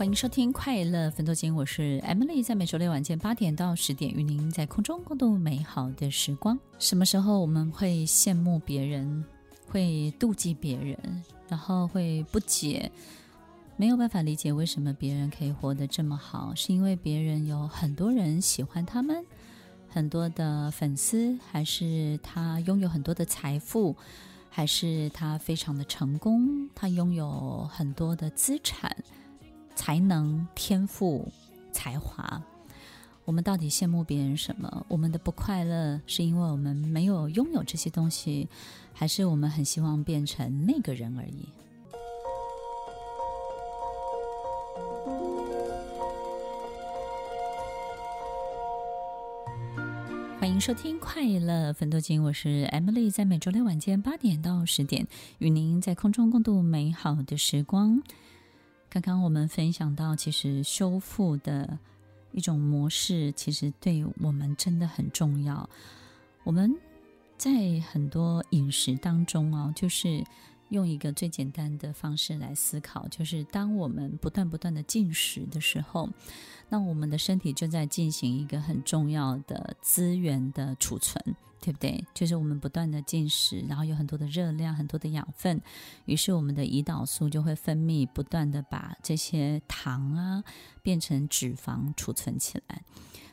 欢迎收听《快乐奋斗金》，我是 Emily，在每周六晚间八点到十点，与您在空中共度美好的时光。什么时候我们会羡慕别人，会妒忌别人，然后会不解，没有办法理解为什么别人可以活得这么好？是因为别人有很多人喜欢他们，很多的粉丝，还是他拥有很多的财富，还是他非常的成功，他拥有很多的资产？才能、天赋、才华，我们到底羡慕别人什么？我们的不快乐是因为我们没有拥有这些东西，还是我们很希望变成那个人而已？欢迎收听《快乐分多金》，我是 Emily，在每周六晚间八点到十点，与您在空中共度美好的时光。刚刚我们分享到，其实修复的一种模式，其实对我们真的很重要。我们在很多饮食当中哦，就是用一个最简单的方式来思考，就是当我们不断不断的进食的时候，那我们的身体就在进行一个很重要的资源的储存。对不对？就是我们不断的进食，然后有很多的热量、很多的养分，于是我们的胰岛素就会分泌，不断的把这些糖啊变成脂肪储存起来。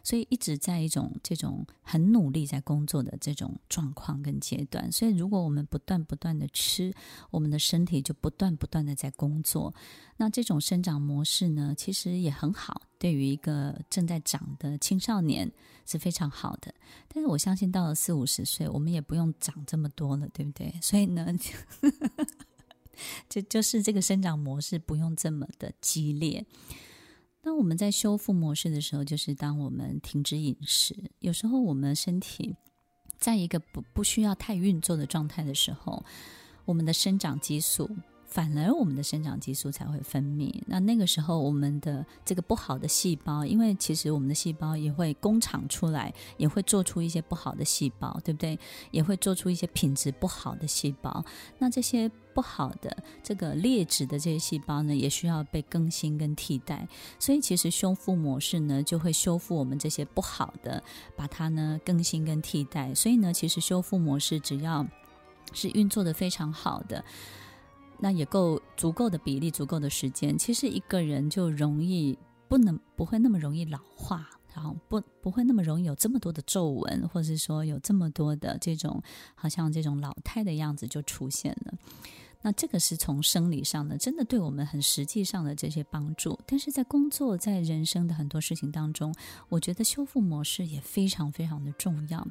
所以一直在一种这种很努力在工作的这种状况跟阶段。所以如果我们不断不断的吃，我们的身体就不断不断的在工作。那这种生长模式呢，其实也很好，对于一个正在长的青少年是非常好的。但是我相信到了四五十岁，我们也不用长这么多了，对不对？所以呢，就就是这个生长模式不用这么的激烈。当我们在修复模式的时候，就是当我们停止饮食，有时候我们身体在一个不不需要太运作的状态的时候，我们的生长激素。反而我们的生长激素才会分泌。那那个时候，我们的这个不好的细胞，因为其实我们的细胞也会工厂出来，也会做出一些不好的细胞，对不对？也会做出一些品质不好的细胞。那这些不好的、这个劣质的这些细胞呢，也需要被更新跟替代。所以，其实修复模式呢，就会修复我们这些不好的，把它呢更新跟替代。所以呢，其实修复模式只要是运作得非常好的。那也够足够的比例，足够的时间，其实一个人就容易不能不会那么容易老化，然后不不会那么容易有这么多的皱纹，或者是说有这么多的这种好像这种老态的样子就出现了。那这个是从生理上的，真的对我们很实际上的这些帮助。但是在工作，在人生的很多事情当中，我觉得修复模式也非常非常的重要。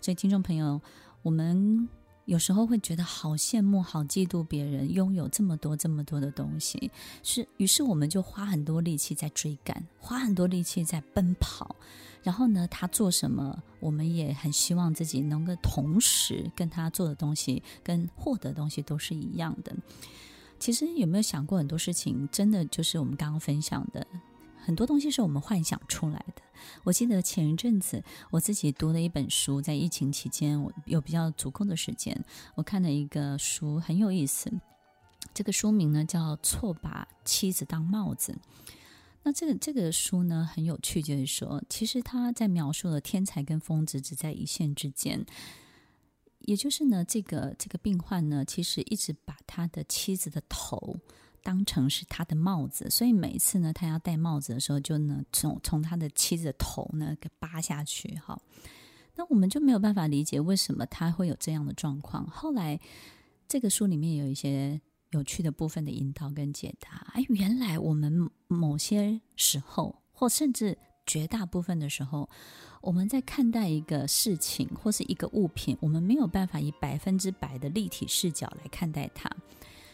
所以听众朋友，我们。有时候会觉得好羡慕、好嫉妒别人拥有这么多、这么多的东西，是于是我们就花很多力气在追赶，花很多力气在奔跑。然后呢，他做什么，我们也很希望自己能够同时跟他做的东西、跟获得东西都是一样的。其实有没有想过，很多事情真的就是我们刚刚分享的。很多东西是我们幻想出来的。我记得前一阵子我自己读了一本书，在疫情期间，我有比较足够的时间，我看了一个书，很有意思。这个书名呢叫《错把妻子当帽子》。那这个这个书呢很有趣，就是说，其实他在描述了天才跟疯子只在一线之间。也就是呢，这个这个病患呢，其实一直把他的妻子的头。当成是他的帽子，所以每一次呢，他要戴帽子的时候，就呢从从他的妻子的头呢给扒下去。哈，那我们就没有办法理解为什么他会有这样的状况。后来这个书里面有一些有趣的部分的引导跟解答。哎，原来我们某些时候，或甚至绝大部分的时候，我们在看待一个事情或是一个物品，我们没有办法以百分之百的立体视角来看待它。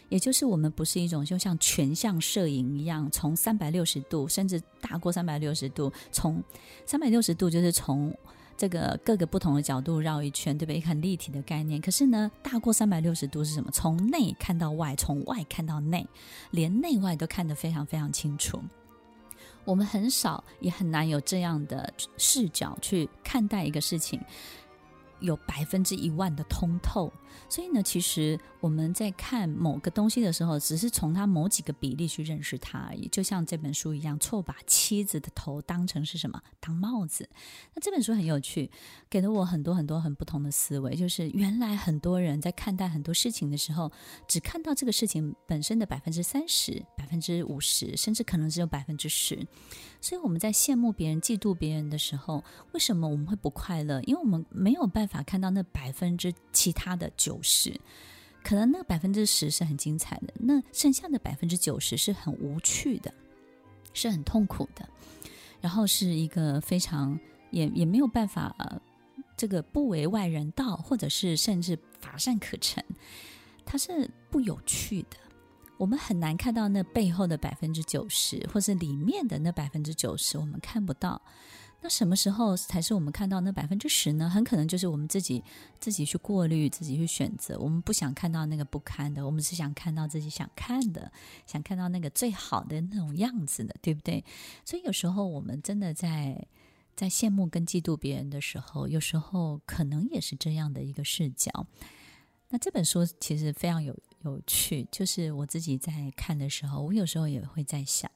也就是我们不是一种就像全像摄影一样，从三百六十度甚至大过三百六十度，从三百六十度就是从这个各个不同的角度绕一圈，对不对？很立体的概念。可是呢，大过三百六十度是什么？从内看到外，从外看到内，连内外都看得非常非常清楚。我们很少也很难有这样的视角去看待一个事情。有百分之一万的通透。所以呢，其实我们在看某个东西的时候，只是从它某几个比例去认识它而已。就像这本书一样，错把妻子的头当成是什么？当帽子。那这本书很有趣，给了我很多很多很不同的思维。就是原来很多人在看待很多事情的时候，只看到这个事情本身的百分之三十、百分之五十，甚至可能只有百分之十。所以我们在羡慕别人、嫉妒别人的时候，为什么我们会不快乐？因为我们没有办法法看到那百分之其他的九十，可能那百分之十是很精彩的，那剩下的百分之九十是很无趣的，是很痛苦的，然后是一个非常也也没有办法，这个不为外人道，或者是甚至乏善可陈，它是不有趣的。我们很难看到那背后的百分之九十，或是里面的那百分之九十，我们看不到。那什么时候才是我们看到那百分之十呢？很可能就是我们自己自己去过滤，自己去选择。我们不想看到那个不堪的，我们是想看到自己想看的，想看到那个最好的那种样子的，对不对？所以有时候我们真的在在羡慕跟嫉妒别人的时候，有时候可能也是这样的一个视角。那这本书其实非常有有趣，就是我自己在看的时候，我有时候也会在想，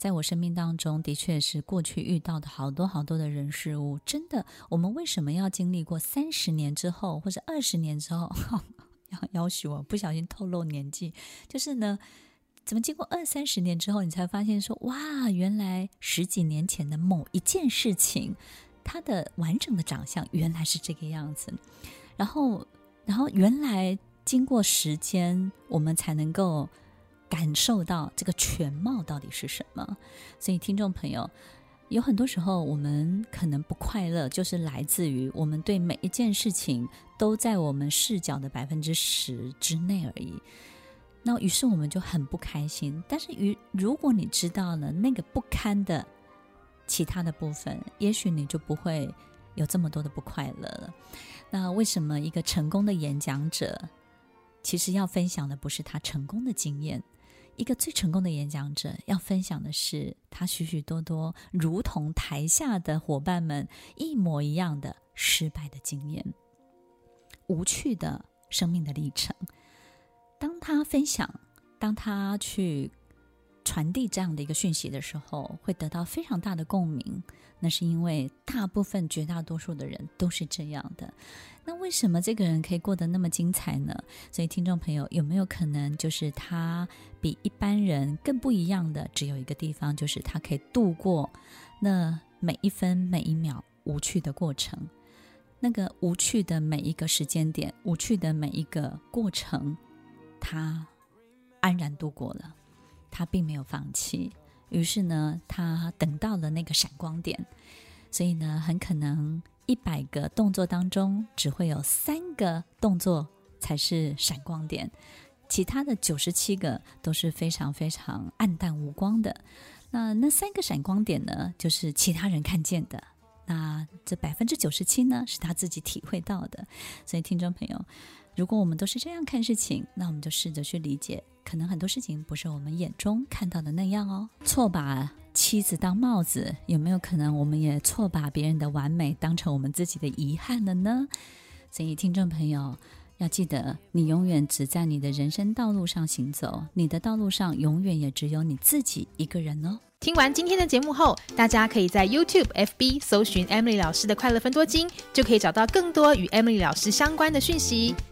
在我生命当中的确是过去遇到的好多好多的人事物，真的，我们为什么要经历过三十年之后，或者二十年之后，要要许我不小心透露年纪，就是呢，怎么经过二三十年之后，你才发现说，哇，原来十几年前的某一件事情，它的完整的长相原来是这个样子，然后。然后，原来经过时间，我们才能够感受到这个全貌到底是什么。所以，听众朋友，有很多时候我们可能不快乐，就是来自于我们对每一件事情都在我们视角的百分之十之内而已。那于是我们就很不开心。但是，于如果你知道了那个不堪的其他的部分，也许你就不会有这么多的不快乐了。那为什么一个成功的演讲者，其实要分享的不是他成功的经验？一个最成功的演讲者要分享的是他许许多多如同台下的伙伴们一模一样的失败的经验，无趣的生命的历程。当他分享，当他去传递这样的一个讯息的时候，会得到非常大的共鸣。那是因为大部分、绝大多数的人都是这样的。那为什么这个人可以过得那么精彩呢？所以，听众朋友，有没有可能就是他比一般人更不一样的？只有一个地方，就是他可以度过那每一分每一秒无趣的过程，那个无趣的每一个时间点，无趣的每一个过程，他安然度过了，他并没有放弃。于是呢，他等到了那个闪光点，所以呢，很可能一百个动作当中，只会有三个动作才是闪光点，其他的九十七个都是非常非常暗淡无光的。那那三个闪光点呢，就是其他人看见的。那这百分之九十七呢，是他自己体会到的。所以，听众朋友，如果我们都是这样看事情，那我们就试着去理解。可能很多事情不是我们眼中看到的那样哦。错把妻子当帽子，有没有可能我们也错把别人的完美当成我们自己的遗憾了呢？所以，听众朋友要记得，你永远只在你的人生道路上行走，你的道路上永远也只有你自己一个人哦。听完今天的节目后，大家可以在 YouTube、FB 搜寻 Emily 老师的快乐分多金，就可以找到更多与 Emily 老师相关的讯息。